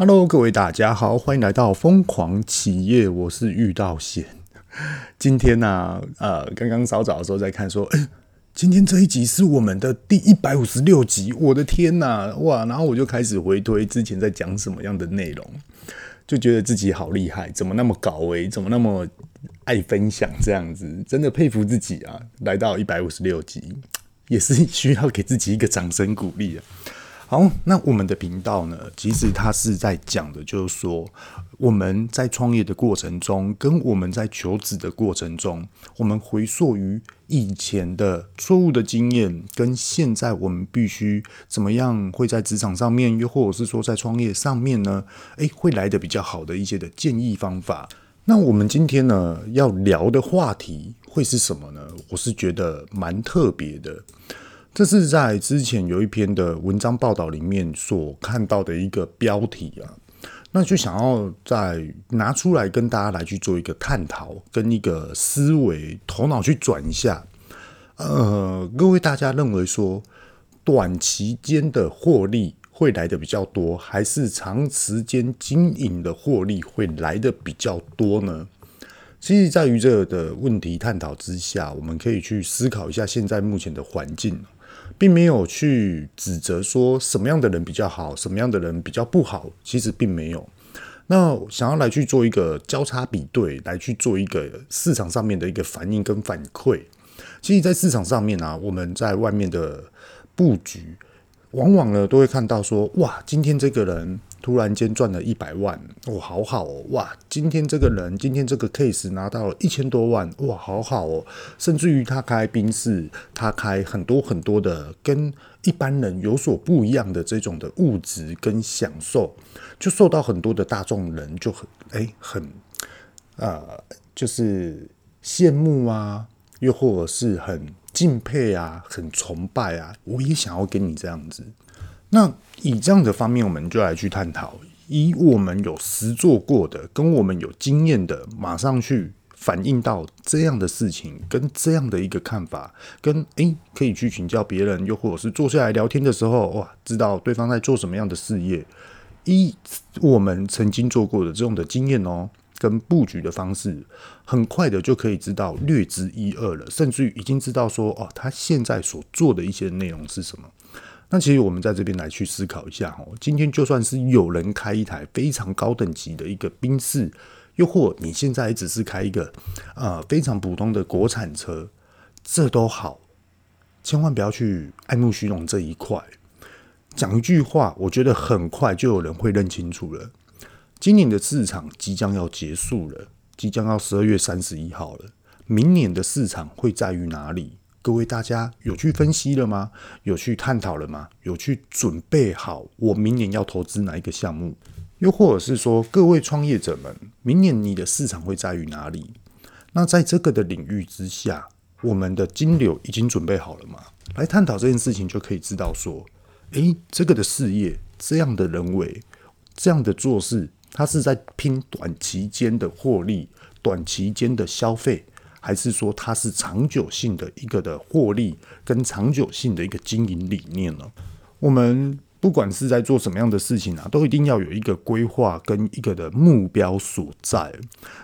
Hello，各位大家好，欢迎来到疯狂企业，我是玉道贤。今天呢、啊，呃，刚刚稍早的时候在看，说，哎，今天这一集是我们的第一百五十六集，我的天呐，哇！然后我就开始回推之前在讲什么样的内容，就觉得自己好厉害，怎么那么搞诶，怎么那么爱分享这样子，真的佩服自己啊！来到一百五十六集，也是需要给自己一个掌声鼓励啊。好，那我们的频道呢，其实它是在讲的，就是说我们在创业的过程中，跟我们在求职的过程中，我们回溯于以前的错误的经验，跟现在我们必须怎么样会在职场上面，又或者是说在创业上面呢？诶，会来的比较好的一些的建议方法。那我们今天呢要聊的话题会是什么呢？我是觉得蛮特别的。这是在之前有一篇的文章报道里面所看到的一个标题啊，那就想要再拿出来跟大家来去做一个探讨，跟一个思维头脑去转一下。呃，各位大家认为说，短期间的获利会来的比较多，还是长时间经营的获利会来的比较多呢？其实，在于这个的问题探讨之下，我们可以去思考一下现在目前的环境。并没有去指责说什么样的人比较好，什么样的人比较不好，其实并没有。那想要来去做一个交叉比对，来去做一个市场上面的一个反应跟反馈。其实，在市场上面啊，我们在外面的布局，往往呢都会看到说，哇，今天这个人。突然间赚了一百万，哇，好好哦，哇！今天这个人，今天这个 case 拿到了一千多万，哇，好好哦。甚至于他开宾士，他开很多很多的跟一般人有所不一样的这种的物质跟享受，就受到很多的大众人就很哎很呃，就是羡慕啊，又或者是很敬佩啊，很崇拜啊，我也想要跟你这样子。那以这样的方面，我们就来去探讨，以我们有实做过的，跟我们有经验的，马上去反映到这样的事情，跟这样的一个看法，跟诶可以去请教别人，又或者是坐下来聊天的时候，哇，知道对方在做什么样的事业，一我们曾经做过的这种的经验哦，跟布局的方式，很快的就可以知道略知一二了，甚至于已经知道说，哦，他现在所做的一些内容是什么。那其实我们在这边来去思考一下哦，今天就算是有人开一台非常高等级的一个宾士，又或你现在只是开一个呃非常普通的国产车，这都好，千万不要去爱慕虚荣这一块。讲一句话，我觉得很快就有人会认清楚了。今年的市场即将要结束了，即将要十二月三十一号了，明年的市场会在于哪里？各位大家有去分析了吗？有去探讨了吗？有去准备好我明年要投资哪一个项目？又或者是说，各位创业者们，明年你的市场会在于哪里？那在这个的领域之下，我们的金流已经准备好了吗？来探讨这件事情，就可以知道说，诶，这个的事业，这样的人为，这样的做事，它是在拼短期间的获利，短期间的消费。还是说它是长久性的一个的获利跟长久性的一个经营理念呢？我们不管是在做什么样的事情啊，都一定要有一个规划跟一个的目标所在，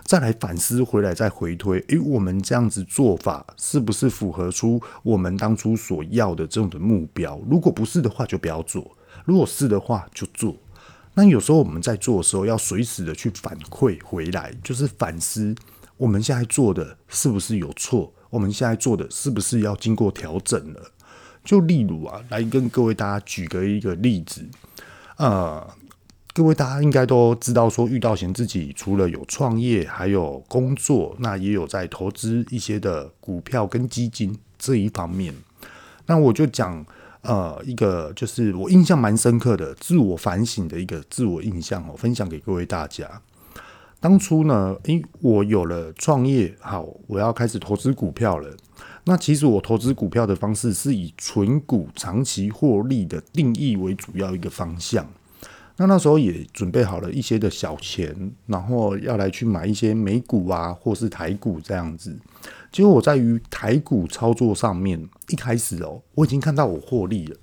再来反思回来再回推，诶，我们这样子做法是不是符合出我们当初所要的这种的目标？如果不是的话，就不要做；如果是的话，就做。那有时候我们在做的时候，要随时的去反馈回来，就是反思。我们现在做的是不是有错？我们现在做的是不是要经过调整了？就例如啊，来跟各位大家举个一个例子，呃，各位大家应该都知道，说遇到贤自己除了有创业，还有工作，那也有在投资一些的股票跟基金这一方面。那我就讲呃一个，就是我印象蛮深刻的自我反省的一个自我印象哦，分享给各位大家。当初呢，诶，我有了创业，好，我要开始投资股票了。那其实我投资股票的方式是以存股长期获利的定义为主要一个方向。那那时候也准备好了一些的小钱，然后要来去买一些美股啊，或是台股这样子。结果我在于台股操作上面，一开始哦，我已经看到我获利了。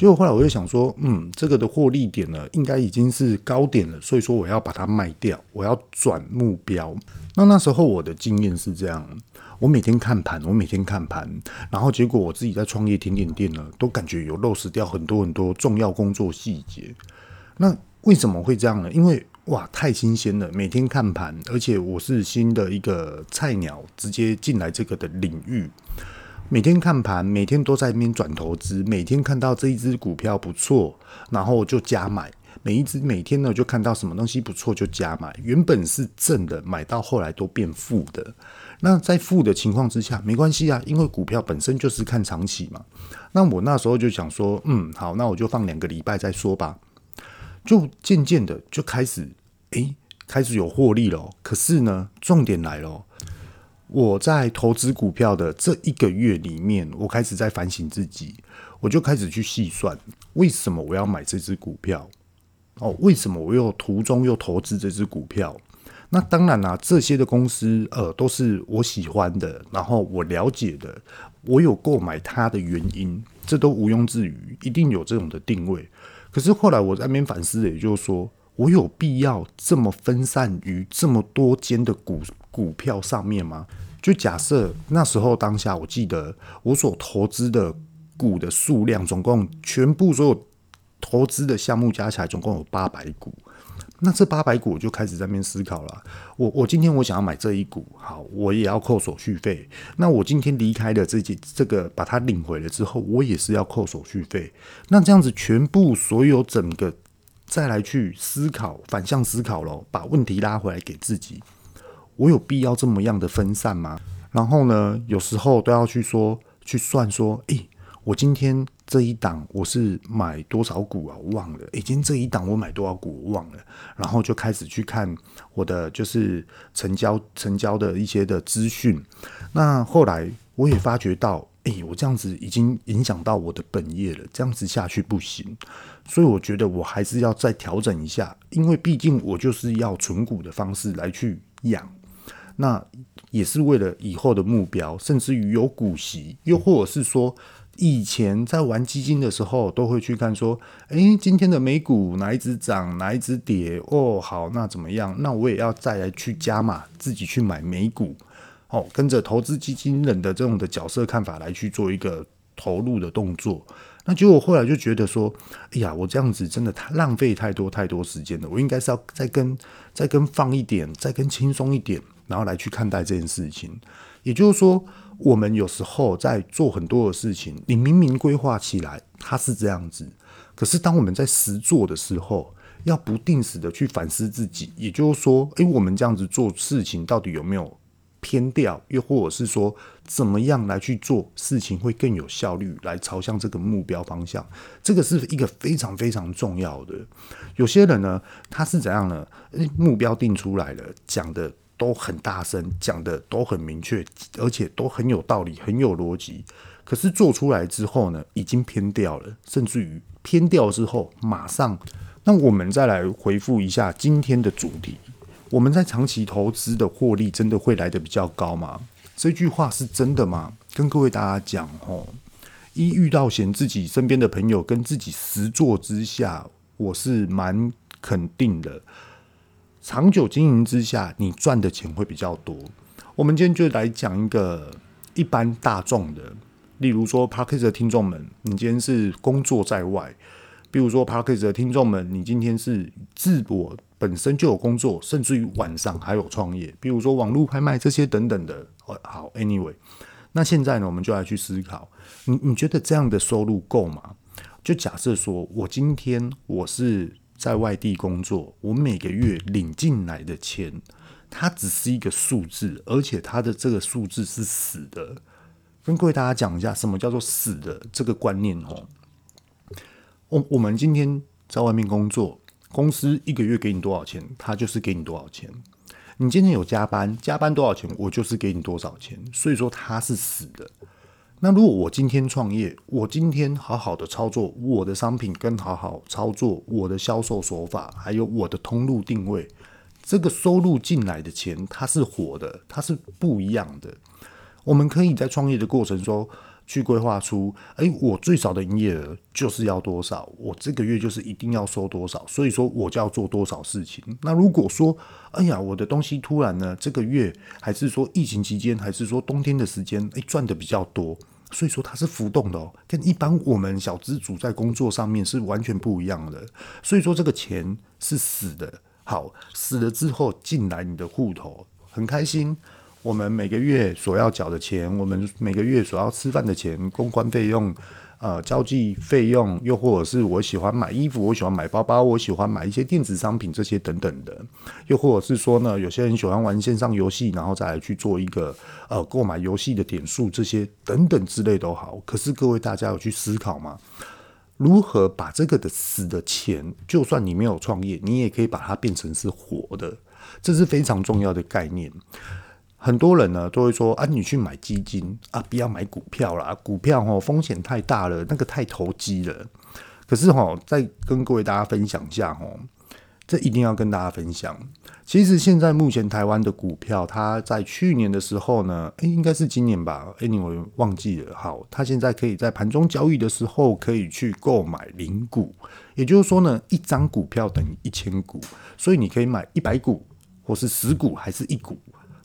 结果后来我就想说，嗯，这个的获利点呢，应该已经是高点了，所以说我要把它卖掉，我要转目标。那那时候我的经验是这样，我每天看盘，我每天看盘，然后结果我自己在创业甜点店呢，都感觉有漏失掉很多很多重要工作细节。那为什么会这样呢？因为哇，太新鲜了，每天看盘，而且我是新的一个菜鸟，直接进来这个的领域，每天看盘，每天都在那边转投资，每天看到这一只股票不错，然后就加买。每一只每天呢，就看到什么东西不错就加买，原本是正的，买到后来都变负的。那在负的情况之下，没关系啊，因为股票本身就是看长期嘛。那我那时候就想说，嗯，好，那我就放两个礼拜再说吧。就渐渐的就开始，诶，开始有获利了。可是呢，重点来了，我在投资股票的这一个月里面，我开始在反省自己，我就开始去细算，为什么我要买这只股票。哦，为什么我又途中又投资这只股票？那当然啦、这些的公司呃都是我喜欢的，然后我了解的，我有购买它的原因，这都毋庸置疑，一定有这种的定位。可是后来我在那边反思，也就是说，我有必要这么分散于这么多间的股股票上面吗？就假设那时候当下，我记得我所投资的股的数量，总共全部所有。投资的项目加起来总共有八百股，那这八百股我就开始在那边思考了。我我今天我想要买这一股，好，我也要扣手续费。那我今天离开了这几这个把它领回来之后，我也是要扣手续费。那这样子全部所有整个再来去思考，反向思考咯，把问题拉回来给自己，我有必要这么样的分散吗？然后呢，有时候都要去说去算说，诶。我今天这一档我是买多少股啊？我忘了。已经这一档我买多少股我忘了。然后就开始去看我的就是成交成交的一些的资讯。那后来我也发觉到，诶，我这样子已经影响到我的本业了。这样子下去不行。所以我觉得我还是要再调整一下，因为毕竟我就是要存股的方式来去养。那也是为了以后的目标，甚至于有股息，又或者是说。以前在玩基金的时候，都会去看说，诶，今天的美股哪一只涨，哪一只跌？哦，好，那怎么样？那我也要再来去加码，自己去买美股，哦，跟着投资基金人的这种的角色看法来去做一个投入的动作。那结果后来就觉得说，哎呀，我这样子真的太浪费太多太多时间了。我应该是要再跟再跟放一点，再跟轻松一点，然后来去看待这件事情。也就是说。我们有时候在做很多的事情，你明明规划起来它是这样子，可是当我们在实做的时候，要不定时的去反思自己。也就是说，诶，我们这样子做事情到底有没有偏掉？又或者是说，怎么样来去做事情会更有效率，来朝向这个目标方向？这个是一个非常非常重要的。有些人呢，他是怎样呢？目标定出来了，讲的。都很大声，讲的都很明确，而且都很有道理，很有逻辑。可是做出来之后呢，已经偏掉了，甚至于偏掉之后，马上。那我们再来回复一下今天的主题：我们在长期投资的获利真的会来得比较高吗？这句话是真的吗？跟各位大家讲哦，一遇到嫌自己身边的朋友跟自己实作之下，我是蛮肯定的。长久经营之下，你赚的钱会比较多。我们今天就来讲一个一般大众的，例如说 p a r k e 的听众们，你今天是工作在外；比如说 p a r k e 的听众们，你今天是自我本身就有工作，甚至于晚上还有创业，比如说网络拍卖这些等等的。好，Anyway，那现在呢，我们就来去思考，你你觉得这样的收入够吗？就假设说我今天我是。在外地工作，我每个月领进来的钱，它只是一个数字，而且它的这个数字是死的。跟各位大家讲一下，什么叫做死的这个观念哦。我我们今天在外面工作，公司一个月给你多少钱，他就是给你多少钱。你今天有加班，加班多少钱，我就是给你多少钱。所以说它是死的。那如果我今天创业，我今天好好的操作我的商品，跟好好操作我的销售手法，还有我的通路定位，这个收入进来的钱，它是活的，它是不一样的。我们可以在创业的过程中去规划出，哎，我最少的营业额就是要多少，我这个月就是一定要收多少，所以说我就要做多少事情。那如果说，哎呀，我的东西突然呢，这个月还是说疫情期间，还是说冬天的时间，哎，赚的比较多，所以说它是浮动的哦，跟一般我们小资主在工作上面是完全不一样的。所以说这个钱是死的，好，死了之后进来你的户头，很开心。我们每个月所要缴的钱，我们每个月所要吃饭的钱，公关费用，呃，交际费用，又或者是我喜欢买衣服，我喜欢买包包，我喜欢买一些电子商品这些等等的，又或者是说呢，有些人喜欢玩线上游戏，然后再来去做一个呃购买游戏的点数这些等等之类都好。可是各位大家有去思考吗？如何把这个的死的钱，就算你没有创业，你也可以把它变成是活的，这是非常重要的概念。很多人呢都会说啊，你去买基金啊，不要买股票啦，股票吼风险太大了，那个太投机了。可是吼，再跟各位大家分享一下吼，这一定要跟大家分享。其实现在目前台湾的股票，它在去年的时候呢，诶，应该是今年吧，诶，你我忘记了。好，它现在可以在盘中交易的时候可以去购买零股，也就是说呢，一张股票等于一千股，所以你可以买一百股，或是十股，还是一股。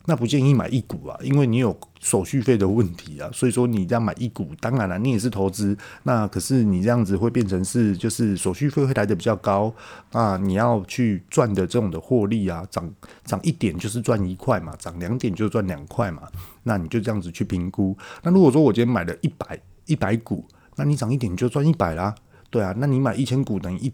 那不建议买一股啊，因为你有手续费的问题啊，所以说你这样买一股，当然了，你也是投资，那可是你这样子会变成是就是手续费会来的比较高，那你要去赚的这种的获利啊，涨涨一点就是赚一块嘛，涨两点就赚两块嘛，那你就这样子去评估。那如果说我今天买了一百一百股，那你涨一点就赚一百啦，对啊，那你买一千股等于一。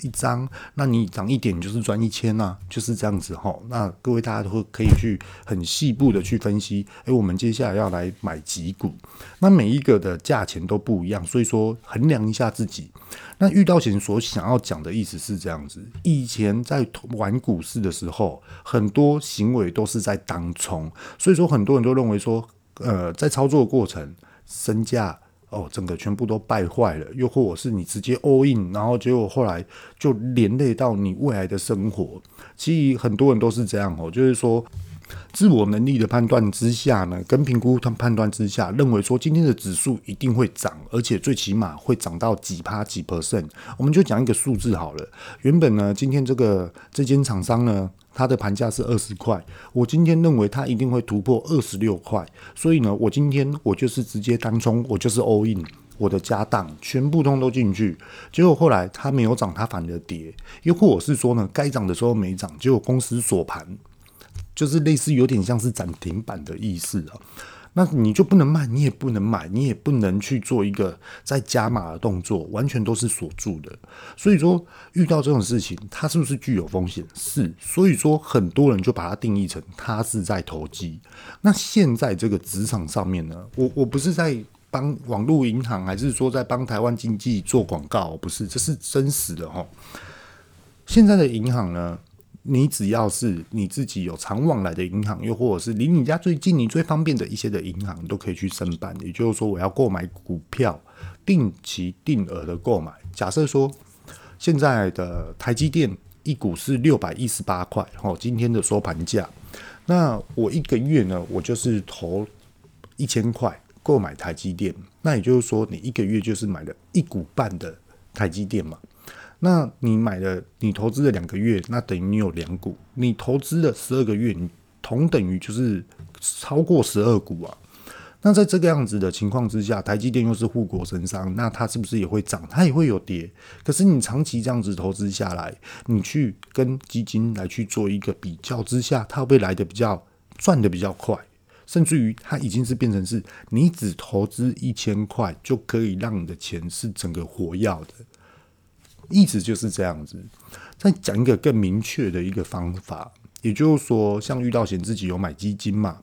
一张，那你涨一点就是赚一千呐，就是这样子哈。那各位大家都会可以去很细部的去分析，诶，我们接下来要来买几股，那每一个的价钱都不一样，所以说衡量一下自己。那遇到前所想要讲的意思是这样子，以前在玩股市的时候，很多行为都是在当冲，所以说很多人都认为说，呃，在操作过程身价。哦，整个全部都败坏了，又或者是你直接 all in，然后结果后来就连累到你未来的生活。其实很多人都是这样哦，就是说自我能力的判断之下呢，跟评估判断之下，认为说今天的指数一定会涨，而且最起码会涨到几趴几 percent。我们就讲一个数字好了，原本呢，今天这个这间厂商呢。它的盘价是二十块，我今天认为它一定会突破二十六块，所以呢，我今天我就是直接单冲，我就是 all in，我的家当全部通都进去。结果后来它没有涨，它反而跌，又或者是说呢，该涨的时候没涨，结果公司锁盘，就是类似有点像是涨停板的意思啊。那你就不能卖，你也不能买，你也不能去做一个再加码的动作，完全都是锁住的。所以说，遇到这种事情，它是不是具有风险？是。所以说，很多人就把它定义成它是在投机。那现在这个职场上面呢，我我不是在帮网络银行，还是说在帮台湾经济做广告？不是，这是真实的哈。现在的银行呢？你只要是你自己有常往来的银行，又或者是离你家最近、你最方便的一些的银行，都可以去申办。也就是说，我要购买股票，定期定额的购买。假设说，现在的台积电一股是六百一十八块，哦，今天的收盘价。那我一个月呢，我就是投一千块购买台积电。那也就是说，你一个月就是买了一股半的台积电嘛。那你买了，你投资了两个月，那等于你有两股。你投资了十二个月，你同等于就是超过十二股啊。那在这个样子的情况之下，台积电又是护国神商，那它是不是也会涨？它也会有跌。可是你长期这样子投资下来，你去跟基金来去做一个比较之下，它会来的比较赚的比较快，甚至于它已经是变成是你只投资一千块就可以让你的钱是整个活药的。意思就是这样子，再讲一个更明确的一个方法，也就是说，像遇到险自己有买基金嘛，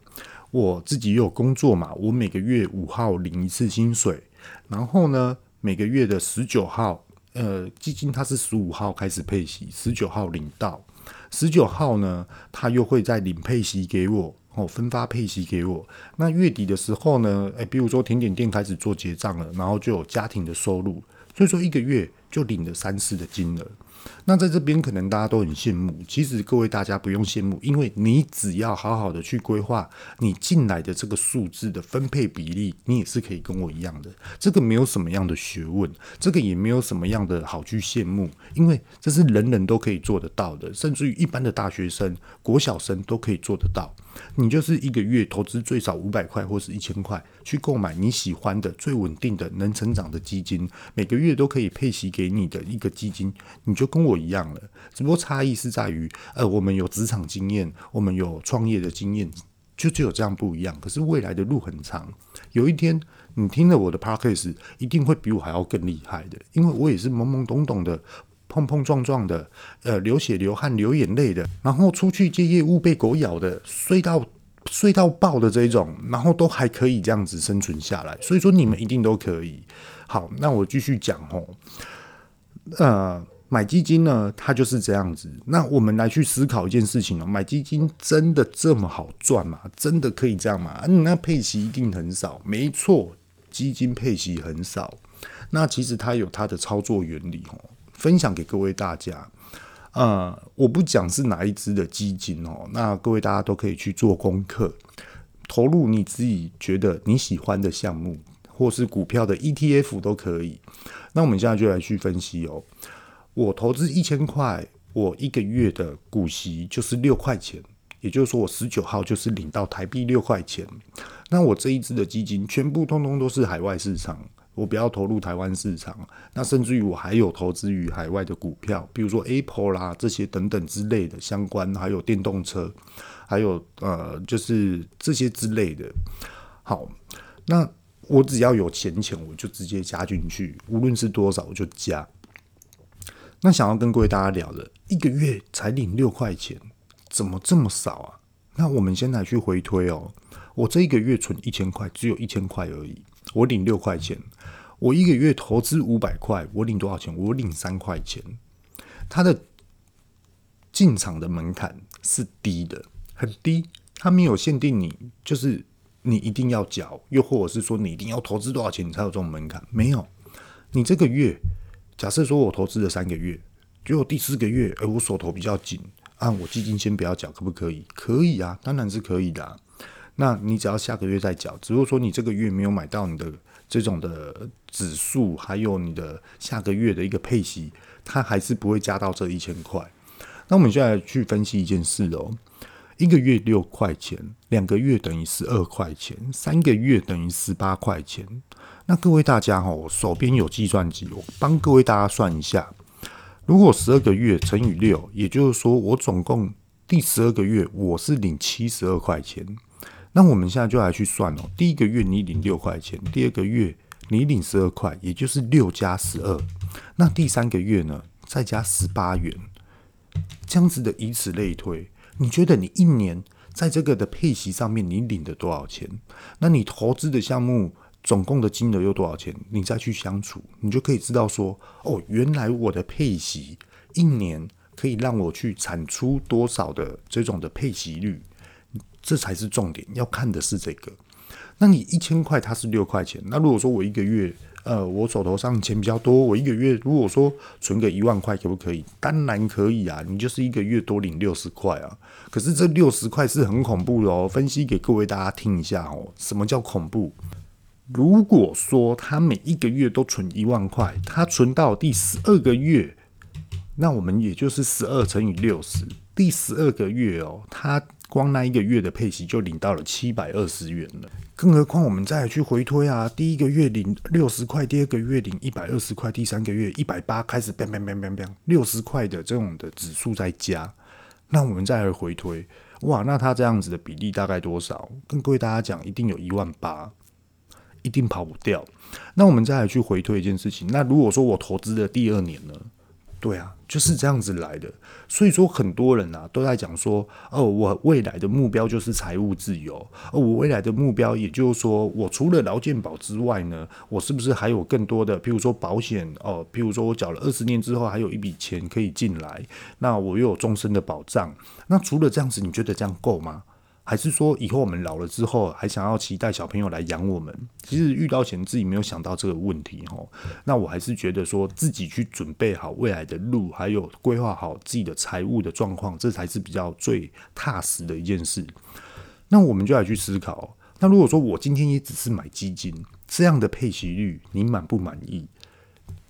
我自己有工作嘛，我每个月五号领一次薪水，然后呢，每个月的十九号，呃，基金它是十五号开始配息，十九号领到，十九号呢，他又会再领配息给我，哦，分发配息给我。那月底的时候呢，诶，比如说甜点店开始做结账了，然后就有家庭的收入。所以说一个月就领了三次的金额，那在这边可能大家都很羡慕，其实各位大家不用羡慕，因为你只要好好的去规划你进来的这个数字的分配比例，你也是可以跟我一样的。这个没有什么样的学问，这个也没有什么样的好去羡慕，因为这是人人都可以做得到的，甚至于一般的大学生、国小生都可以做得到。你就是一个月投资最少五百块或是一千块，去购买你喜欢的、最稳定的、能成长的基金，每个月都可以配息给你的一个基金，你就跟我一样了。只不过差异是在于，呃，我们有职场经验，我们有创业的经验，就只有这样不一样。可是未来的路很长，有一天你听了我的 podcast，一定会比我还要更厉害的，因为我也是懵懵懂懂的。碰碰撞撞的，呃，流血流汗流眼泪的，然后出去接业务被狗咬的，睡到睡到爆的这一种，然后都还可以这样子生存下来。所以说你们一定都可以。好，那我继续讲哦。呃，买基金呢，它就是这样子。那我们来去思考一件事情哦，买基金真的这么好赚吗？真的可以这样吗？嗯，那配息一定很少。没错，基金配息很少。那其实它有它的操作原理哦。分享给各位大家，呃，我不讲是哪一支的基金哦，那各位大家都可以去做功课，投入你自己觉得你喜欢的项目，或是股票的 ETF 都可以。那我们现在就来去分析哦，我投资一千块，我一个月的股息就是六块钱，也就是说我十九号就是领到台币六块钱。那我这一支的基金全部通通都是海外市场。我不要投入台湾市场，那甚至于我还有投资于海外的股票，比如说 Apple 啦这些等等之类的相关，还有电动车，还有呃就是这些之类的。好，那我只要有钱钱，我就直接加进去，无论是多少我就加。那想要跟各位大家聊的，一个月才领六块钱，怎么这么少啊？那我们先来去回推哦，我这一个月存一千块，只有一千块而已。我领六块钱，我一个月投资五百块，我领多少钱？我领三块钱。它的进场的门槛是低的，很低，它没有限定你，就是你一定要缴，又或者是说你一定要投资多少钱你才有这种门槛？没有，你这个月，假设说我投资了三个月，结果第四个月，哎，我手头比较紧，啊，我基金先不要缴，可不可以？可以啊，当然是可以的。那你只要下个月再缴，只不过说你这个月没有买到你的这种的指数，还有你的下个月的一个配息，它还是不会加到这一千块。那我们现在去分析一件事哦，一个月六块钱，两个月等于十二块钱，三个月等于十八块钱。那各位大家哈，我手边有计算机，我帮各位大家算一下，如果十二个月乘以六，也就是说我总共第十二个月我是领七十二块钱。那我们现在就来去算哦，第一个月你领六块钱，第二个月你领十二块，也就是六加十二。那第三个月呢，再加十八元，这样子的以此类推。你觉得你一年在这个的配息上面你领的多少钱？那你投资的项目总共的金额有多少钱？你再去相处，你就可以知道说，哦，原来我的配息一年可以让我去产出多少的这种的配息率。这才是重点，要看的是这个。那你一千块，它是六块钱。那如果说我一个月，呃，我手头上钱比较多，我一个月如果说存个一万块，可不可以？当然可以啊，你就是一个月多领六十块啊。可是这六十块是很恐怖的哦，分析给各位大家听一下哦。什么叫恐怖？如果说他每一个月都存一万块，他存到第十二个月，那我们也就是十二乘以六十，第十二个月哦，他。光那一个月的配息就领到了七百二十元了，更何况我们再去回推啊，第一个月领六十块，第二个月领一百二十块，第三个月一百八，开始变变变变变六十块的这种的指数在加，那我们再来回推，哇，那它这样子的比例大概多少？跟各位大家讲，一定有一万八，一定跑不掉。那我们再来去回推一件事情，那如果说我投资的第二年呢？对啊，就是这样子来的。所以说，很多人啊都在讲说，哦，我未来的目标就是财务自由。哦，我未来的目标，也就是说，我除了劳健保之外呢，我是不是还有更多的，譬如说保险哦，譬如说我缴了二十年之后，还有一笔钱可以进来，那我又有终身的保障。那除了这样子，你觉得这样够吗？还是说以后我们老了之后还想要期待小朋友来养我们？其实遇到前自己没有想到这个问题哦。那我还是觉得说自己去准备好未来的路，还有规划好自己的财务的状况，这才是比较最踏实的一件事。那我们就来去思考。那如果说我今天也只是买基金，这样的配息率你满不满意？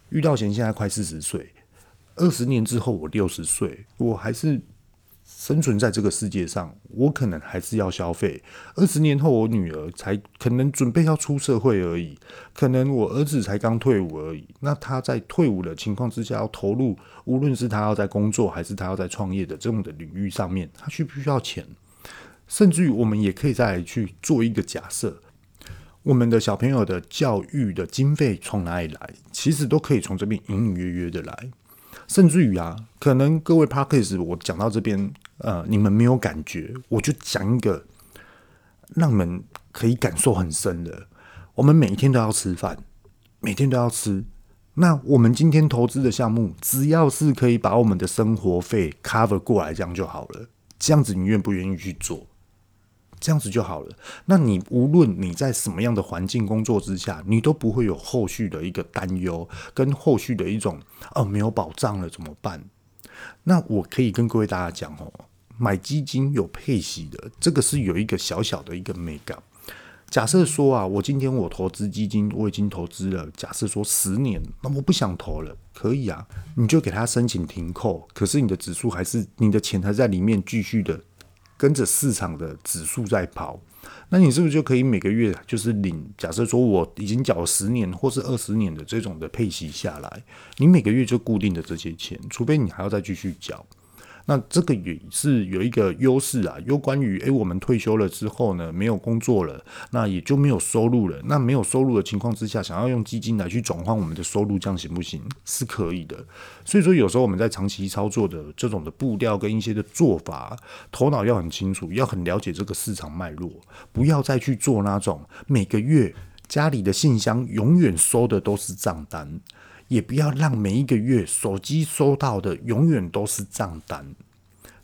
遇到贤现在快四十岁，二十年之后我六十岁，我还是生存在这个世界上，我可能还是要消费。二十年后我女儿才可能准备要出社会而已，可能我儿子才刚退伍而已。那他在退伍的情况之下要投入，无论是他要在工作还是他要在创业的这种的领域上面，他需不需要钱？甚至于，我们也可以再去做一个假设：我们的小朋友的教育的经费从哪里来？其实都可以从这边隐隐约约的来。甚至于啊，可能各位 Podcast 我讲到这边，呃，你们没有感觉，我就讲一个让你们可以感受很深的。我们每天都要吃饭，每天都要吃。那我们今天投资的项目，只要是可以把我们的生活费 cover 过来，这样就好了。这样子，你愿不愿意去做？这样子就好了。那你无论你在什么样的环境工作之下，你都不会有后续的一个担忧，跟后续的一种哦，没有保障了怎么办？那我可以跟各位大家讲哦，买基金有配息的，这个是有一个小小的一个美感。假设说啊，我今天我投资基金，我已经投资了，假设说十年，那我不想投了，可以啊，你就给他申请停扣，可是你的指数还是你的钱还在里面继续的。跟着市场的指数在跑，那你是不是就可以每个月就是领？假设说我已经缴了十年或是二十年的这种的配息下来，你每个月就固定的这些钱，除非你还要再继续缴。那这个也是有一个优势啊，有关于诶，我们退休了之后呢，没有工作了，那也就没有收入了。那没有收入的情况之下，想要用基金来去转换我们的收入，这样行不行？是可以的。所以说，有时候我们在长期操作的这种的步调跟一些的做法，头脑要很清楚，要很了解这个市场脉络，不要再去做那种每个月家里的信箱永远收的都是账单。也不要让每一个月手机收到的永远都是账单，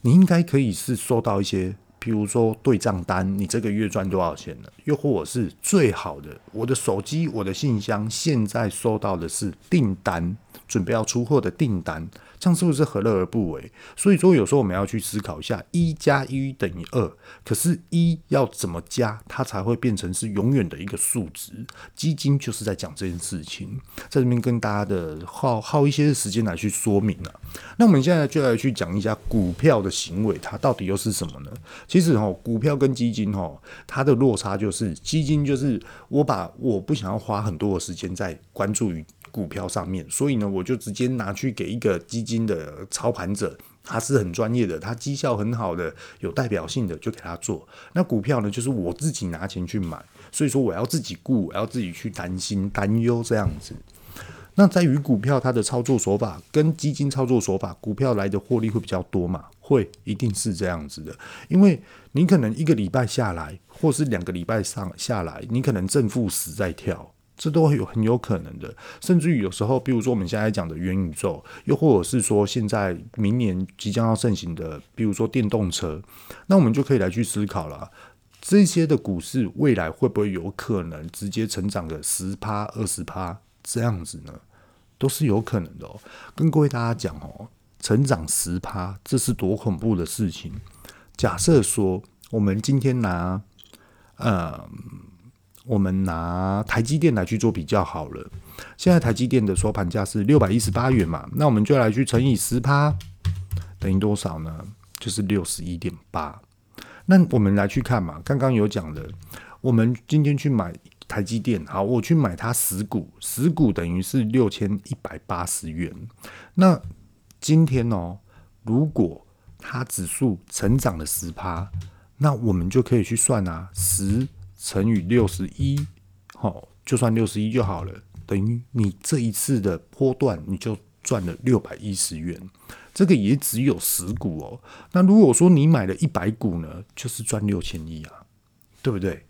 你应该可以是收到一些，比如说对账单，你这个月赚多少钱了？又或者是最好的，我的手机、我的信箱现在收到的是订单，准备要出货的订单。这样是不是何乐而不为？所以说，有时候我们要去思考一下，一加一等于二，可是，一要怎么加，它才会变成是永远的一个数值？基金就是在讲这件事情，在这边跟大家的耗耗一些时间来去说明了。那我们现在就来去讲一下股票的行为，它到底又是什么呢？其实哦，股票跟基金哦，它的落差就是，基金就是我把我不想要花很多的时间在关注于。股票上面，所以呢，我就直接拿去给一个基金的操盘者，他是很专业的，他绩效很好的，有代表性的，就给他做。那股票呢，就是我自己拿钱去买，所以说我要自己顾，我要自己去担心担忧这样子。那在于股票它的操作手法跟基金操作手法，股票来的获利会比较多嘛？会，一定是这样子的，因为你可能一个礼拜下来，或是两个礼拜上下来，你可能正负十在跳。这都有很有可能的，甚至于有时候，比如说我们现在讲的元宇宙，又或者是说现在明年即将要盛行的，比如说电动车，那我们就可以来去思考了，这些的股市未来会不会有可能直接成长个十趴、二十趴这样子呢？都是有可能的。跟各位大家讲哦，成长十趴，这是多恐怖的事情。假设说我们今天拿，嗯。我们拿台积电来去做比较好了。现在台积电的收盘价是六百一十八元嘛，那我们就来去乘以十趴，等于多少呢？就是六十一点八。那我们来去看嘛，刚刚有讲的，我们今天去买台积电，好，我去买它十股，十股等于是六千一百八十元。那今天哦，如果它指数成长了十趴，那我们就可以去算啊，十。乘以六十一，好，就算六十一就好了，等于你这一次的波段你就赚了六百一十元，这个也只有十股哦。那如果说你买了一百股呢，就是赚六千一啊，对不对？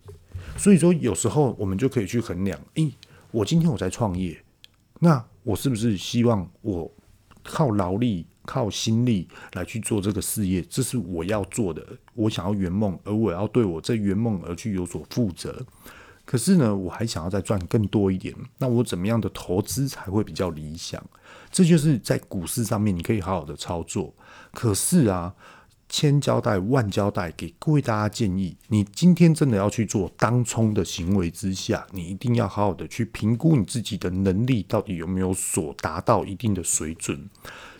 所以说有时候我们就可以去衡量，诶，我今天我在创业，那我是不是希望我靠劳力靠心力来去做这个事业，这是我要做的，我想要圆梦，而我要对我这圆梦而去有所负责。可是呢，我还想要再赚更多一点，那我怎么样的投资才会比较理想？这就是在股市上面你可以好好的操作。可是啊，千交代万交代，给各位大家建议，你今天真的要去做当冲的行为之下，你一定要好好的去评估你自己的能力到底有没有所达到一定的水准，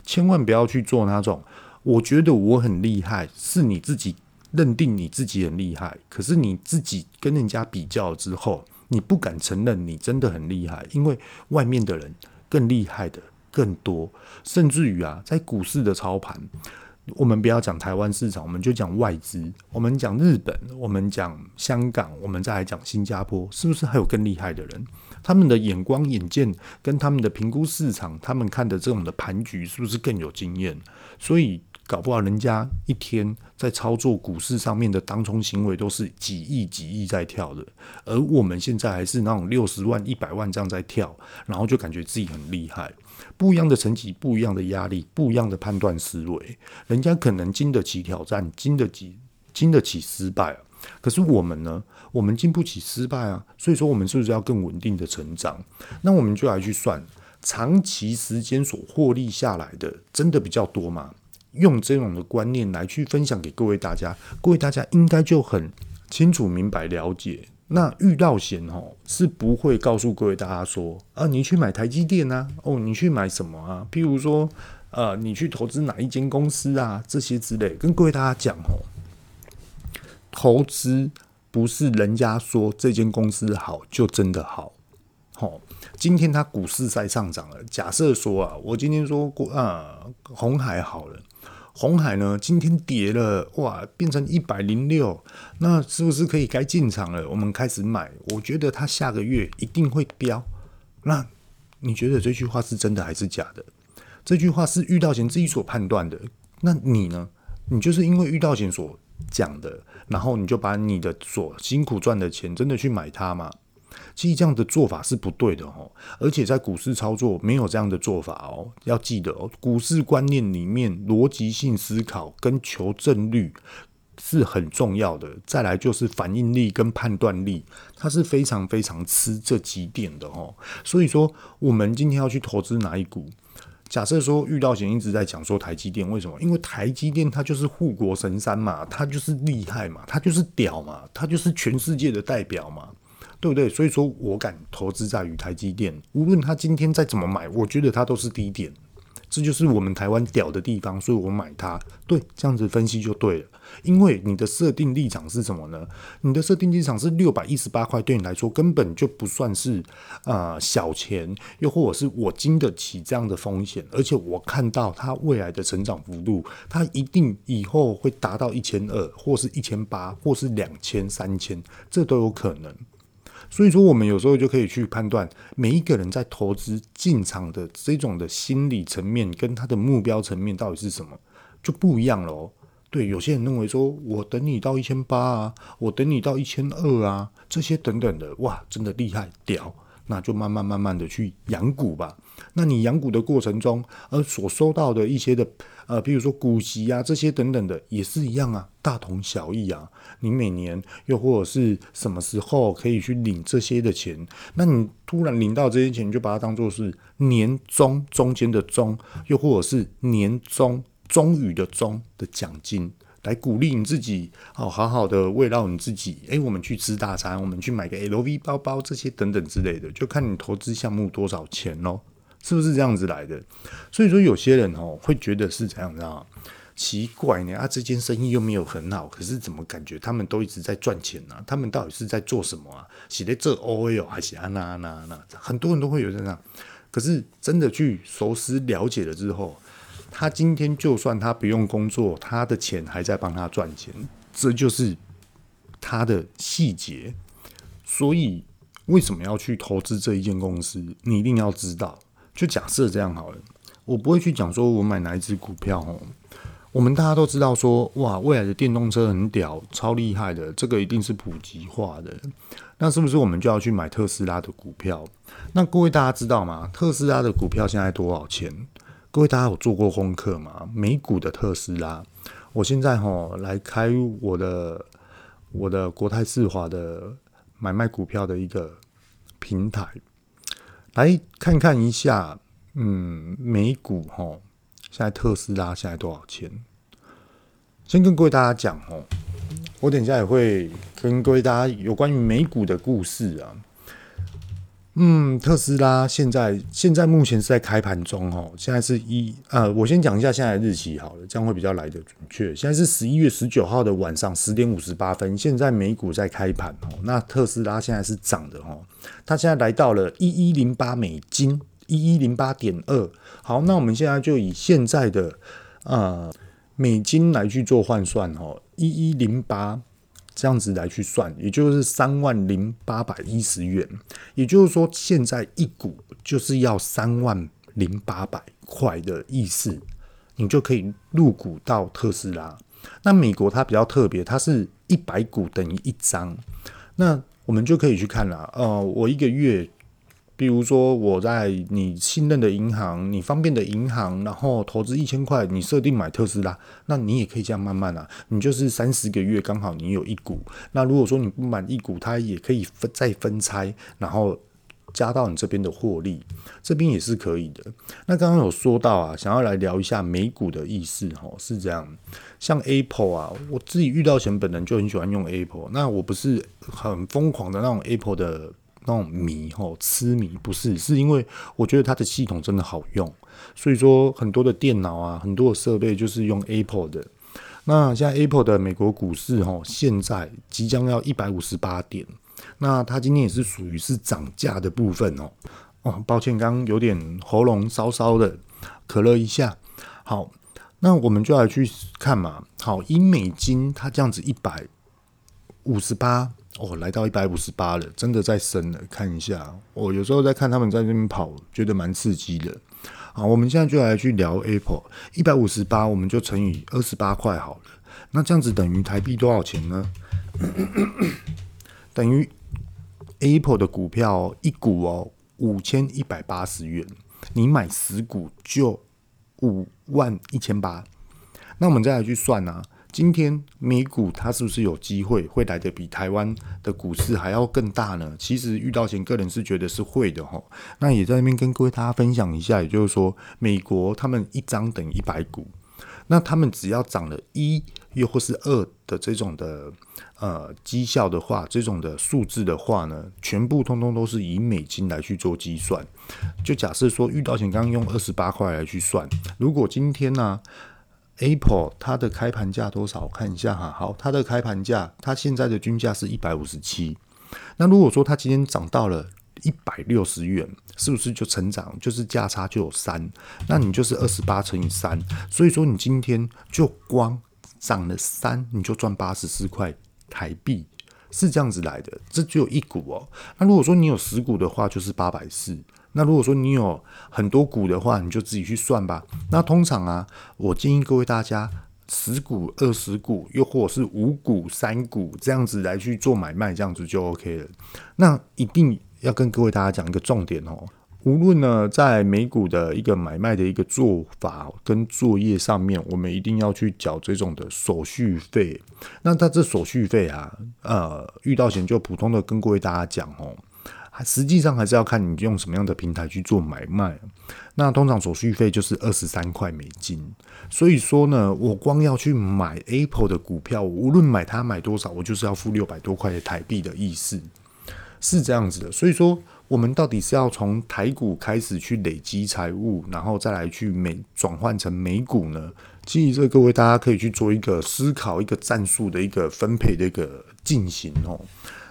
千万不要去做那种我觉得我很厉害，是你自己。认定你自己很厉害，可是你自己跟人家比较之后，你不敢承认你真的很厉害，因为外面的人更厉害的更多，甚至于啊，在股市的操盘，我们不要讲台湾市场，我们就讲外资，我们讲日本，我们讲香港，我们再来讲新加坡，是不是还有更厉害的人？他们的眼光眼见跟他们的评估市场，他们看的这种的盘局，是不是更有经验？所以。搞不好人家一天在操作股市上面的当冲行为都是几亿几亿在跳的，而我们现在还是那种六十万一百万这样在跳，然后就感觉自己很厉害。不一样的层级，不一样的压力，不一样的判断思维，人家可能经得起挑战，经得起经得起失败。可是我们呢？我们经不起失败啊。所以说，我们是不是要更稳定的成长？那我们就来去算长期时间所获利下来的，真的比较多吗？用这种的观念来去分享给各位大家，各位大家应该就很清楚明白了解。那遇到险哦，是不会告诉各位大家说啊，你去买台积电啊，哦，你去买什么啊？譬如说，呃，你去投资哪一间公司啊？这些之类，跟各位大家讲哦，投资不是人家说这间公司好就真的好。好，今天它股市在上涨了。假设说啊，我今天说过啊，红海好了。红海呢，今天跌了，哇，变成一百零六，那是不是可以该进场了？我们开始买，我觉得它下个月一定会飙。那你觉得这句话是真的还是假的？这句话是遇到钱自己所判断的。那你呢？你就是因为遇到钱所讲的，然后你就把你的所辛苦赚的钱真的去买它吗？其实这样的做法是不对的哦，而且在股市操作没有这样的做法哦。要记得哦，股市观念里面逻辑性思考跟求证率是很重要的。再来就是反应力跟判断力，它是非常非常吃这几点的哦。所以说，我们今天要去投资哪一股？假设说遇到前一直在讲说台积电为什么？因为台积电它就是护国神山嘛，它就是厉害嘛，它就是屌嘛，它就是全世界的代表嘛。对不对？所以说我敢投资在于台积电，无论它今天再怎么买，我觉得它都是低点，这就是我们台湾屌的地方，所以我买它。对，这样子分析就对了。因为你的设定立场是什么呢？你的设定立场是六百一十八块，对你来说根本就不算是啊、小钱，又或者是我经得起这样的风险，而且我看到它未来的成长幅度，它一定以后会达到一千二，或是一千八，或是两千、三千，这都有可能。所以说，我们有时候就可以去判断每一个人在投资进场的这种的心理层面跟他的目标层面到底是什么，就不一样了哦。对，有些人认为说，我等你到一千八啊，我等你到一千二啊，这些等等的，哇，真的厉害屌。那就慢慢慢慢的去养股吧。那你养股的过程中，而所收到的一些的呃，比如说股息啊这些等等的，也是一样啊，大同小异啊。你每年又或者是什么时候可以去领这些的钱？那你突然领到这些钱，就把它当做是年终中间的中，又或者是年终终于的终的奖金。来鼓励你自己，好好好的慰劳你自己。诶，我们去吃大餐，我们去买个 LV 包包，这些等等之类的，就看你投资项目多少钱咯，是不是这样子来的？所以说，有些人哦会觉得是这样的啊，奇怪呢啊，这件生意又没有很好，可是怎么感觉他们都一直在赚钱呢？他们到底是在做什么啊？写在这 OL 还是啊那那那？很多人都会有这样，可是真的去熟思了解了之后。他今天就算他不用工作，他的钱还在帮他赚钱，这就是他的细节。所以为什么要去投资这一间公司？你一定要知道。就假设这样好了，我不会去讲说我买哪一只股票哦。我们大家都知道说，哇，未来的电动车很屌，超厉害的，这个一定是普及化的。那是不是我们就要去买特斯拉的股票？那各位大家知道吗？特斯拉的股票现在多少钱？各位大家有做过功课吗？美股的特斯拉，我现在哈来开我的我的国泰世华的买卖股票的一个平台，来看看一下，嗯，美股哈，现在特斯拉现在多少钱？先跟各位大家讲哦，我等一下也会跟各位大家有关于美股的故事啊。嗯，特斯拉现在现在目前是在开盘中哦，现在是一呃，我先讲一下现在的日期好了，这样会比较来得准确。现在是十一月十九号的晚上十点五十八分，现在美股在开盘哦，那特斯拉现在是涨的哦，它现在来到了一一零八美金，一一零八点二。好，那我们现在就以现在的呃。美金来去做换算哦，一一零八这样子来去算，也就是三万零八百一十元。也就是说，现在一股就是要三万零八百块的意思，你就可以入股到特斯拉。那美国它比较特别，它是一百股等于一张。那我们就可以去看了，呃，我一个月。比如说，我在你信任的银行，你方便的银行，然后投资一千块，你设定买特斯拉，那你也可以这样慢慢啊，你就是三十个月刚好你有一股。那如果说你不满一股，它也可以分再分拆，然后加到你这边的获利，这边也是可以的。那刚刚有说到啊，想要来聊一下美股的意思哦，是这样。像 Apple 啊，我自己遇到前本人就很喜欢用 Apple，那我不是很疯狂的那种 Apple 的。那种迷吼痴迷不是，是因为我觉得它的系统真的好用，所以说很多的电脑啊，很多的设备就是用 Apple 的。那现在 Apple 的美国股市吼，现在即将要一百五十八点，那它今天也是属于是涨价的部分哦。哦，抱歉，刚有点喉咙烧烧的，咳了一下。好，那我们就来去看嘛。好，以美金它这样子一百五十八。哦，来到一百五十八了，真的在升了。看一下，我、有时候在看他们在那边跑，觉得蛮刺激的。好，我们现在就来去聊 Apple，一百五十八，我们就乘以二十八块好了。那这样子等于台币多少钱呢？等于 Apple 的股票一股哦，五千一百八十元，你买十股就五万一千八。那我们再来去算啊。今天美股它是不是有机会会来的比台湾的股市还要更大呢？其实遇到前个人是觉得是会的哈。那也在那边跟各位大家分享一下，也就是说，美国他们一张等于一百股，那他们只要涨了一又或是二的这种的呃绩效的话，这种的数字的话呢，全部通通都是以美金来去做计算。就假设说遇到前刚刚用二十八块来去算，如果今天呢？Apple 它的开盘价多少？我看一下哈。好，它的开盘价，它现在的均价是一百五十七。那如果说它今天涨到了一百六十元，是不是就成长？就是价差就有三，那你就是二十八乘以三。所以说你今天就光涨了三，你就赚八十四块台币，是这样子来的。这只有一股哦。那如果说你有十股的话，就是八百四。那如果说你有很多股的话，你就自己去算吧。那通常啊，我建议各位大家十股、二十股，又或者是五股、三股这样子来去做买卖，这样子就 OK 了。那一定要跟各位大家讲一个重点哦，无论呢在美股的一个买卖的一个做法跟作业上面，我们一定要去缴这种的手续费。那它这手续费啊，呃，遇到钱就普通的跟各位大家讲哦。实际上还是要看你用什么样的平台去做买卖。那通常手续费就是二十三块美金。所以说呢，我光要去买 Apple 的股票，无论买它买多少，我就是要付六百多块的台币的意思，是这样子的。所以说，我们到底是要从台股开始去累积财务，然后再来去美转换成美股呢？其实这各位大家可以去做一个思考，一个战术的一个分配的一个进行哦。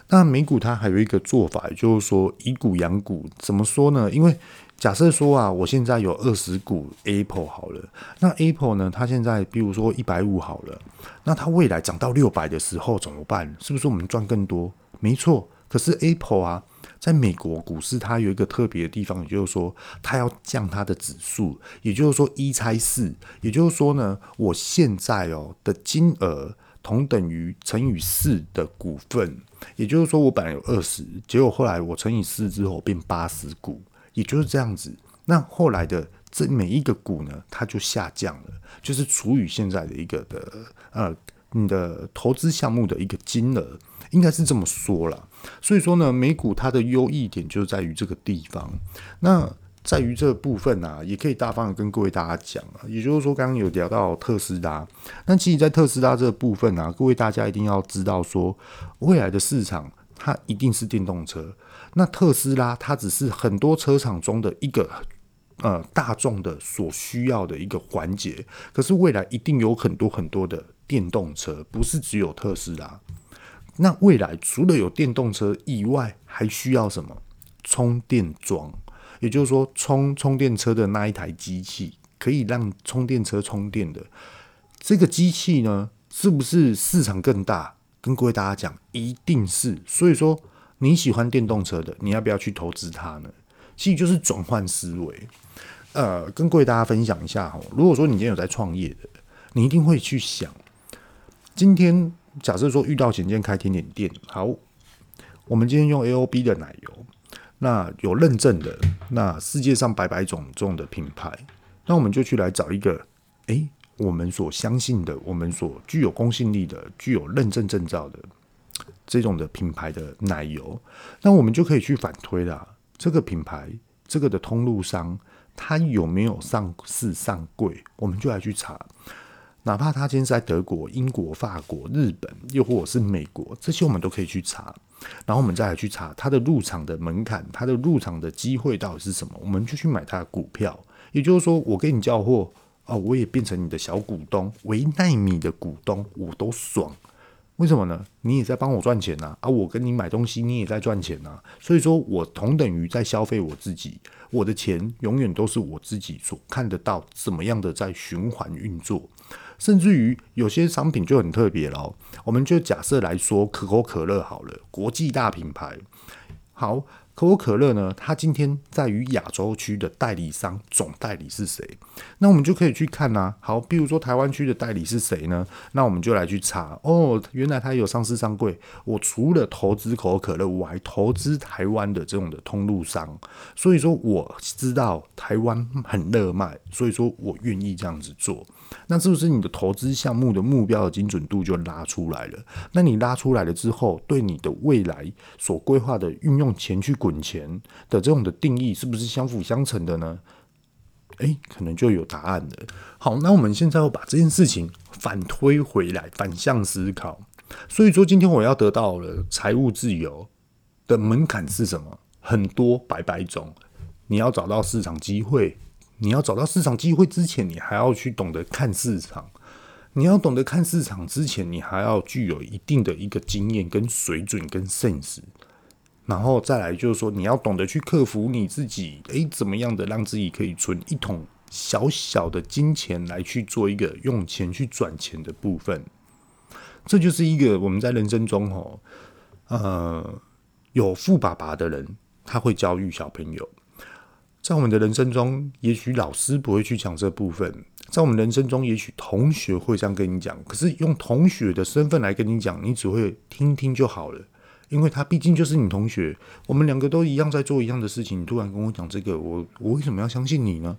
那美股它还有一个做法，就是说以股养股，怎么说呢？因为假设说啊，我现在有二十股 Apple 好了，那 Apple 呢，它现在比如说一百五好了，那它未来涨到六百的时候怎么办？是不是我们赚更多？没错。可是 Apple 啊，在美国股市它有一个特别的地方，也就是说它要降它的指数，也就是说一拆四，也就是说呢，我现在哦的金额。同等于乘以四的股份，也就是说，我本来有二十，结果后来我乘以四之后变八十股，也就是这样子。那后来的这每一个股呢，它就下降了，就是除以现在的一个的呃，你的投资项目的一个金额，应该是这么说啦。所以说呢，美股它的优异点就在于这个地方。那在于这部分啊，也可以大方的跟各位大家讲啊，也就是说，刚刚有聊到特斯拉，那其实，在特斯拉这个部分啊，各位大家一定要知道说，未来的市场它一定是电动车。那特斯拉它只是很多车厂中的一个呃大众的所需要的一个环节，可是未来一定有很多很多的电动车，不是只有特斯拉。那未来除了有电动车以外，还需要什么？充电桩，也就是说充充电车的那一台机器，可以让充电车充电的这个机器呢，是不是市场更大？跟各位大家讲，一定是。所以说。你喜欢电动车的，你要不要去投资它呢？其实就是转换思维。呃，跟各位大家分享一下哈，如果说你今天有在创业的，你一定会去想，今天假设说遇到今天开甜点店，好，我们今天用 AOB 的奶油，那有认证的，那世界上百百种这种的品牌，那我们就去来找一个，哎、欸，我们所相信的，我们所具有公信力的，具有认证证照的。这种的品牌的奶油，那我们就可以去反推啦。这个品牌，这个的通路商，他有没有上市上柜？我们就来去查。哪怕他今天在德国、英国、法国、日本，又或者是美国，这些我们都可以去查。然后我们再来去查它的入场的门槛，它的入场的机会到底是什么？我们就去买它的股票。也就是说，我给你交货，哦，我也变成你的小股东，维奈米的股东，我都爽。为什么呢？你也在帮我赚钱呐，啊，我跟你买东西，你也在赚钱呐，所以说我同等于在消费我自己，我的钱永远都是我自己所看得到怎么样的在循环运作，甚至于有些商品就很特别了，我们就假设来说可口可乐好了，国际大品牌，好。可口可乐呢，它今天在于亚洲区的代理商总代理是谁？那我们就可以去看呐、啊。好，比如说台湾区的代理是谁呢？那我们就来去查哦，原来它有上市上柜。我除了投资可口可乐，我还投资台湾的这种的通路商。所以说，我知道台湾很热卖，所以说我愿意这样子做。那是不是你的投资项目的目标的精准度就拉出来了？那你拉出来了之后，对你的未来所规划的运用钱去滚钱的这种的定义，是不是相辅相成的呢？诶，可能就有答案了。好，那我们现在要把这件事情反推回来，反向思考。所以说，今天我要得到了财务自由的门槛是什么？很多百百种，你要找到市场机会。你要找到市场机会之前，你还要去懂得看市场。你要懂得看市场之前，你还要具有一定的一个经验跟水准跟见识。然后再来就是说，你要懂得去克服你自己，诶，怎么样的让自己可以存一桶小小的金钱来去做一个用钱去赚钱的部分。这就是一个我们在人生中，吼，呃，有富爸爸的人，他会教育小朋友。在我们的人生中，也许老师不会去讲这部分；在我们人生中，也许同学会这样跟你讲。可是用同学的身份来跟你讲，你只会听听就好了，因为他毕竟就是你同学。我们两个都一样在做一样的事情，你突然跟我讲这个，我我为什么要相信你呢？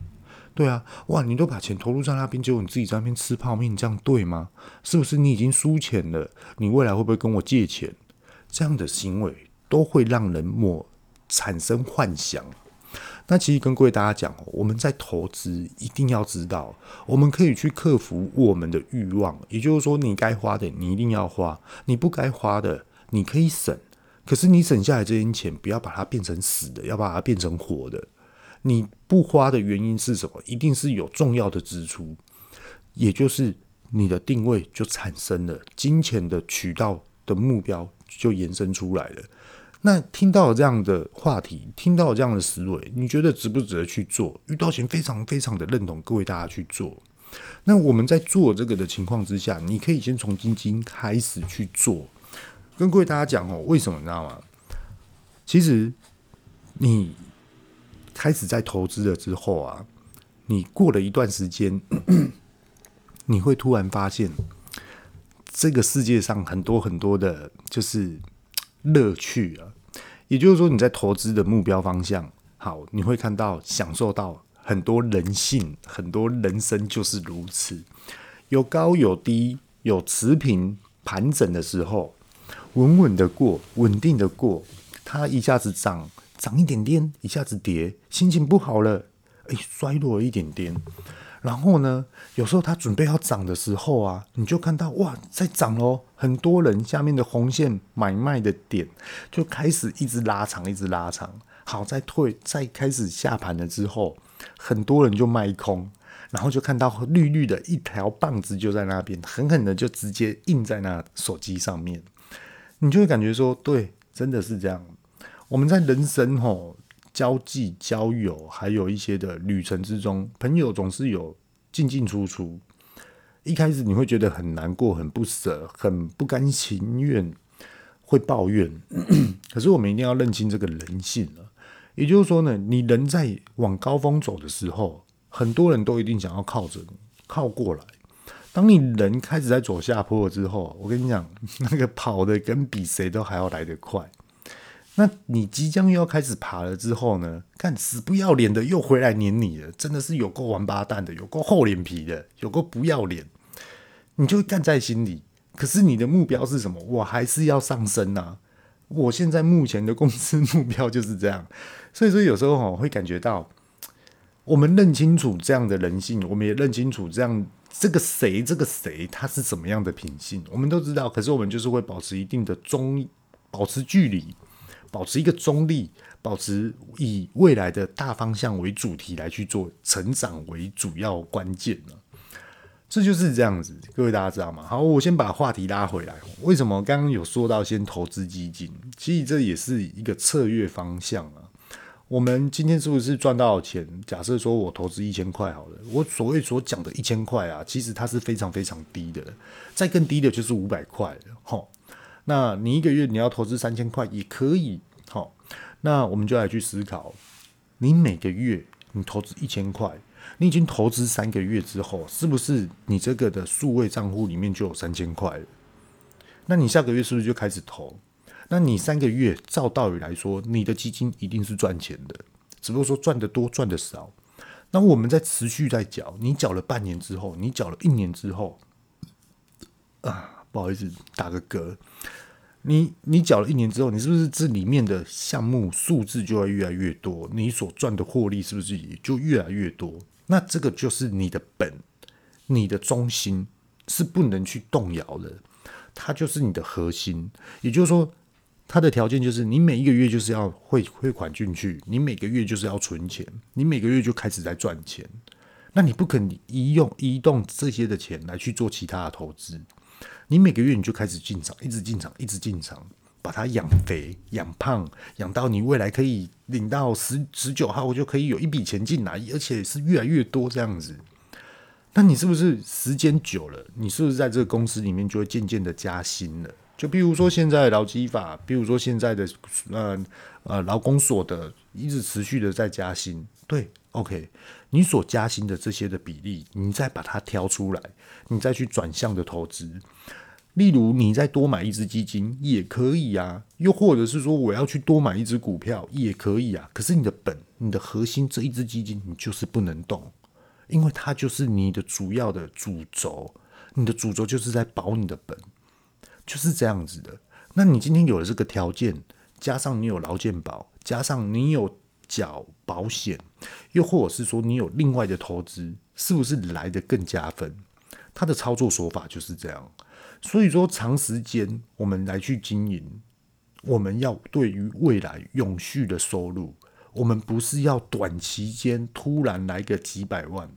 对啊，哇，你都把钱投入在那边，结果你自己在那边吃泡面，这样对吗？是不是你已经输钱了？你未来会不会跟我借钱？这样的行为都会让人莫产生幻想。那其实跟各位大家讲，我们在投资一定要知道，我们可以去克服我们的欲望，也就是说，你该花的你一定要花，你不该花的你可以省，可是你省下来这些钱，不要把它变成死的，要把它变成活的。你不花的原因是什么？一定是有重要的支出，也就是你的定位就产生了，金钱的渠道的目标就延伸出来了。那听到这样的话题，听到这样的思维，你觉得值不值得去做？遇到钱非常非常的认同，各位大家去做。那我们在做这个的情况之下，你可以先从基金开始去做。跟各位大家讲哦，为什么你知道吗？其实你开始在投资了之后啊，你过了一段时间，你会突然发现，这个世界上很多很多的，就是乐趣啊。也就是说，你在投资的目标方向好，你会看到享受到很多人性，很多人生就是如此，有高有低，有持平盘整的时候，稳稳的过，稳定的过。它一下子涨，涨一点点，一下子跌，心情不好了，哎，衰落了一点点。然后呢，有时候它准备要涨的时候啊，你就看到哇，在涨喽！很多人下面的红线买卖的点就开始一直拉长，一直拉长。好，再退，再开始下盘了之后，很多人就卖空，然后就看到绿绿的一条棒子就在那边，狠狠的就直接印在那手机上面。你就会感觉说，对，真的是这样。我们在人生吼。交际、交友，还有一些的旅程之中，朋友总是有进进出出。一开始你会觉得很难过、很不舍、很不甘情愿，会抱怨。可是我们一定要认清这个人性了。也就是说呢，你人在往高峰走的时候，很多人都一定想要靠着你，靠过来。当你人开始在走下坡之后，我跟你讲，那个跑的跟比谁都还要来得快。那你即将又要开始爬了之后呢？看死不要脸的又回来黏你了，真的是有够王八蛋的，有够厚脸皮的，有够不要脸，你就干在心里。可是你的目标是什么？我还是要上升呐！我现在目前的公司目标就是这样。所以说有时候哈会感觉到，我们认清楚这样的人性，我们也认清楚这样这个谁这个谁他是怎么样的品性，我们都知道。可是我们就是会保持一定的中，保持距离。保持一个中立，保持以未来的大方向为主题来去做成长为主要关键呢，这就是这样子，各位大家知道吗？好，我先把话题拉回来。为什么刚刚有说到先投资基金？其实这也是一个策略方向啊。我们今天是不是赚到钱？假设说我投资一千块好了，我所谓所讲的一千块啊，其实它是非常非常低的，再更低的就是五百块了，吼。那你一个月你要投资三千块也可以，好，那我们就来去思考，你每个月你投资一千块，你已经投资三个月之后，是不是你这个的数位账户里面就有三千块了？那你下个月是不是就开始投？那你三个月照道理来说，你的基金一定是赚钱的，只不过说赚得多赚得少。那我们在持续在缴，你缴了半年之后，你缴了一年之后，啊。不好意思，打个嗝。你你缴了一年之后，你是不是这里面的项目数字就会越来越多？你所赚的获利是不是也就越来越多？那这个就是你的本，你的中心是不能去动摇的，它就是你的核心。也就是说，它的条件就是你每一个月就是要汇汇款进去，你每个月就是要存钱，你每个月就开始在赚钱。那你不可能移用移动这些的钱来去做其他的投资。你每个月你就开始进场，一直进场，一直进场，把它养肥、养胖，养到你未来可以领到十十九号，我就可以有一笔钱进来，而且是越来越多这样子。那你是不是时间久了，你是不是在这个公司里面就会渐渐的加薪了？就比如说现在劳基法，比如说现在的呃呃劳工所得一直持续的在加薪，对。OK，你所加薪的这些的比例，你再把它挑出来，你再去转向的投资。例如，你再多买一支基金也可以啊，又或者是说我要去多买一支股票也可以啊。可是你的本、你的核心这一支基金，你就是不能动，因为它就是你的主要的主轴，你的主轴就是在保你的本，就是这样子的。那你今天有了这个条件，加上你有劳健保，加上你有。缴保险，又或者是说你有另外的投资，是不是来得更加分？他的操作手法就是这样。所以说，长时间我们来去经营，我们要对于未来永续的收入，我们不是要短期间突然来个几百万。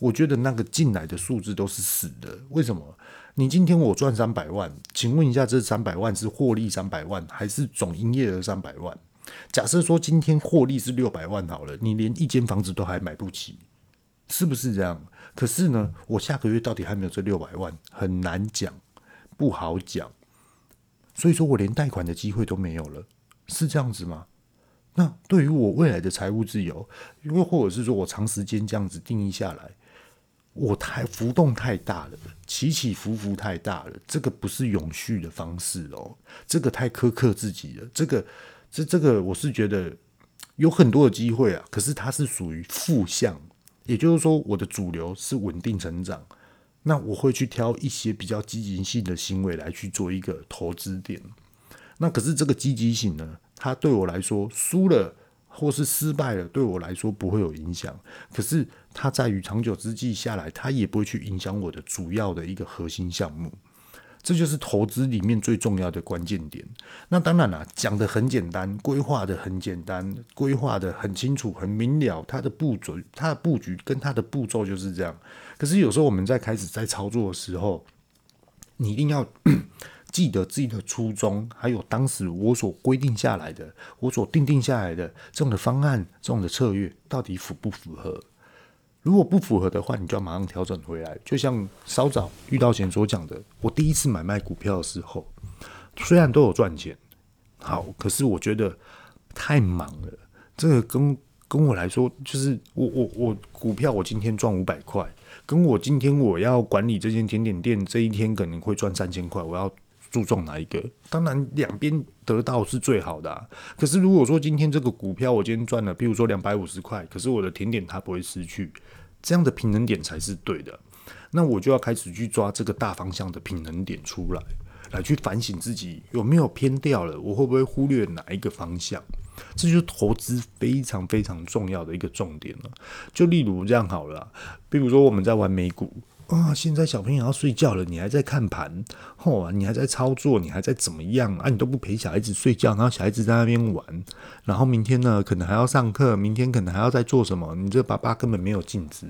我觉得那个进来的数字都是死的。为什么？你今天我赚三百万，请问一下，这三百万是获利三百万，还是总营业额三百万？假设说今天获利是六百万好了，你连一间房子都还买不起，是不是这样？可是呢，我下个月到底还没有这六百万，很难讲，不好讲。所以说我连贷款的机会都没有了，是这样子吗？那对于我未来的财务自由，又或者是说我长时间这样子定义下来，我太浮动太大了，起起伏伏太大了，这个不是永续的方式哦，这个太苛刻自己了，这个。这这个我是觉得有很多的机会啊，可是它是属于负向，也就是说，我的主流是稳定成长。那我会去挑一些比较积极性的行为来去做一个投资点。那可是这个积极性呢，它对我来说输了或是失败了，对我来说不会有影响。可是它在于长久之计下来，它也不会去影响我的主要的一个核心项目。这就是投资里面最重要的关键点。那当然了，讲得很简单，规划得很简单，规划得很清楚、很明了，它的布局、它的布局跟它的步骤就是这样。可是有时候我们在开始在操作的时候，你一定要记得自己的初衷，还有当时我所规定下来的、我所定定下来的这种的方案、这种的策略，到底符不符合？如果不符合的话，你就要马上调整回来。就像稍早遇到前所讲的，我第一次买卖股票的时候，虽然都有赚钱，好，可是我觉得太忙了。这个跟跟我来说，就是我我我股票，我今天赚五百块，跟我今天我要管理这间甜点店，这一天可能会赚三千块，我要注重哪一个？当然两边得到是最好的。可是如果说今天这个股票我今天赚了，比如说两百五十块，可是我的甜点它不会失去。这样的平衡点才是对的，那我就要开始去抓这个大方向的平衡点出来，来去反省自己有没有偏掉了，我会不会忽略哪一个方向？这就是投资非常非常重要的一个重点了。就例如这样好了，比如说我们在玩美股啊，现在小朋友要睡觉了，你还在看盘，吼，你还在操作，你还在怎么样啊？你都不陪小孩子睡觉，然后小孩子在那边玩，然后明天呢，可能还要上课，明天可能还要再做什么？你这爸爸根本没有尽职，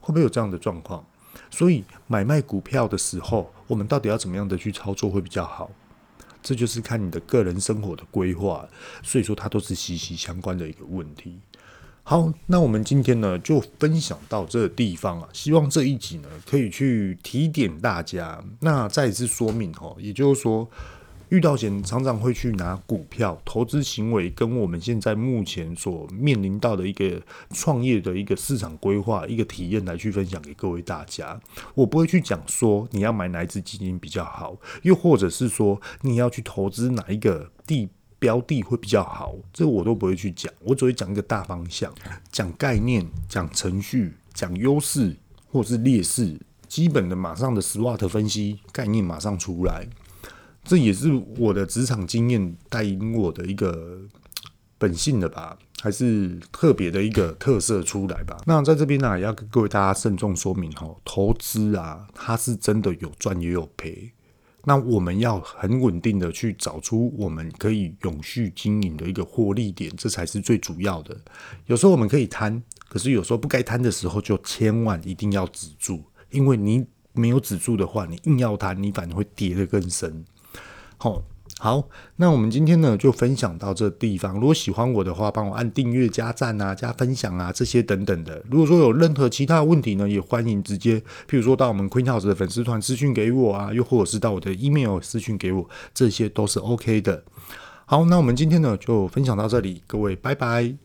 会不会有这样的状况？所以买卖股票的时候，我们到底要怎么样的去操作会比较好？这就是看你的个人生活的规划，所以说它都是息息相关的一个问题。好，那我们今天呢就分享到这个地方啊，希望这一集呢可以去提点大家。那再一次说明哈，也就是说，遇到钱常常会去拿股票投资行为，跟我们现在目前所面临到的一个创业的一个市场规划、一个体验来去分享给各位大家。我不会去讲说你要买哪一支基金比较好，又或者是说你要去投资哪一个地。标的会比较好，这我都不会去讲，我只会讲一个大方向，讲概念，讲程序，讲优势或是劣势，基本的马上的 SWOT 分析概念马上出来，这也是我的职场经验带领我的一个本性的吧，还是特别的一个特色出来吧。那在这边呢，也要跟各位大家慎重说明哈，投资啊，它是真的有赚也有赔。那我们要很稳定的去找出我们可以永续经营的一个获利点，这才是最主要的。有时候我们可以贪，可是有时候不该贪的时候，就千万一定要止住，因为你没有止住的话，你硬要贪，你反而会跌得更深。好。好，那我们今天呢就分享到这地方。如果喜欢我的话，帮我按订阅、加赞啊、加分享啊这些等等的。如果说有任何其他问题呢，也欢迎直接，譬如说到我们 Queen House 的粉丝团私讯给我啊，又或者是到我的 email 私讯给我，这些都是 OK 的。好，那我们今天呢就分享到这里，各位拜拜。